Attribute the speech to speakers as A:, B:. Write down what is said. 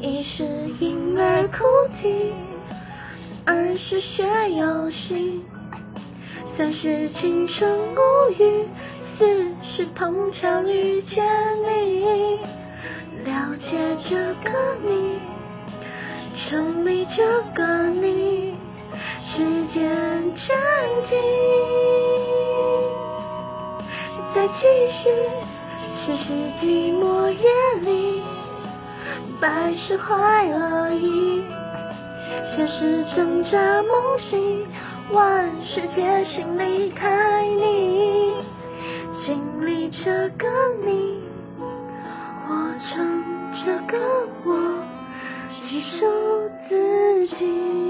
A: 一是婴儿哭啼，二是学游戏，三是青春无语，四是碰巧遇见你。了解这个你，沉迷这个你，时间暂停，再继续。只是寂寞夜里，百事坏了意，前世挣扎梦醒，万事皆心离开你，经历这个你，活成这个我，细数自己。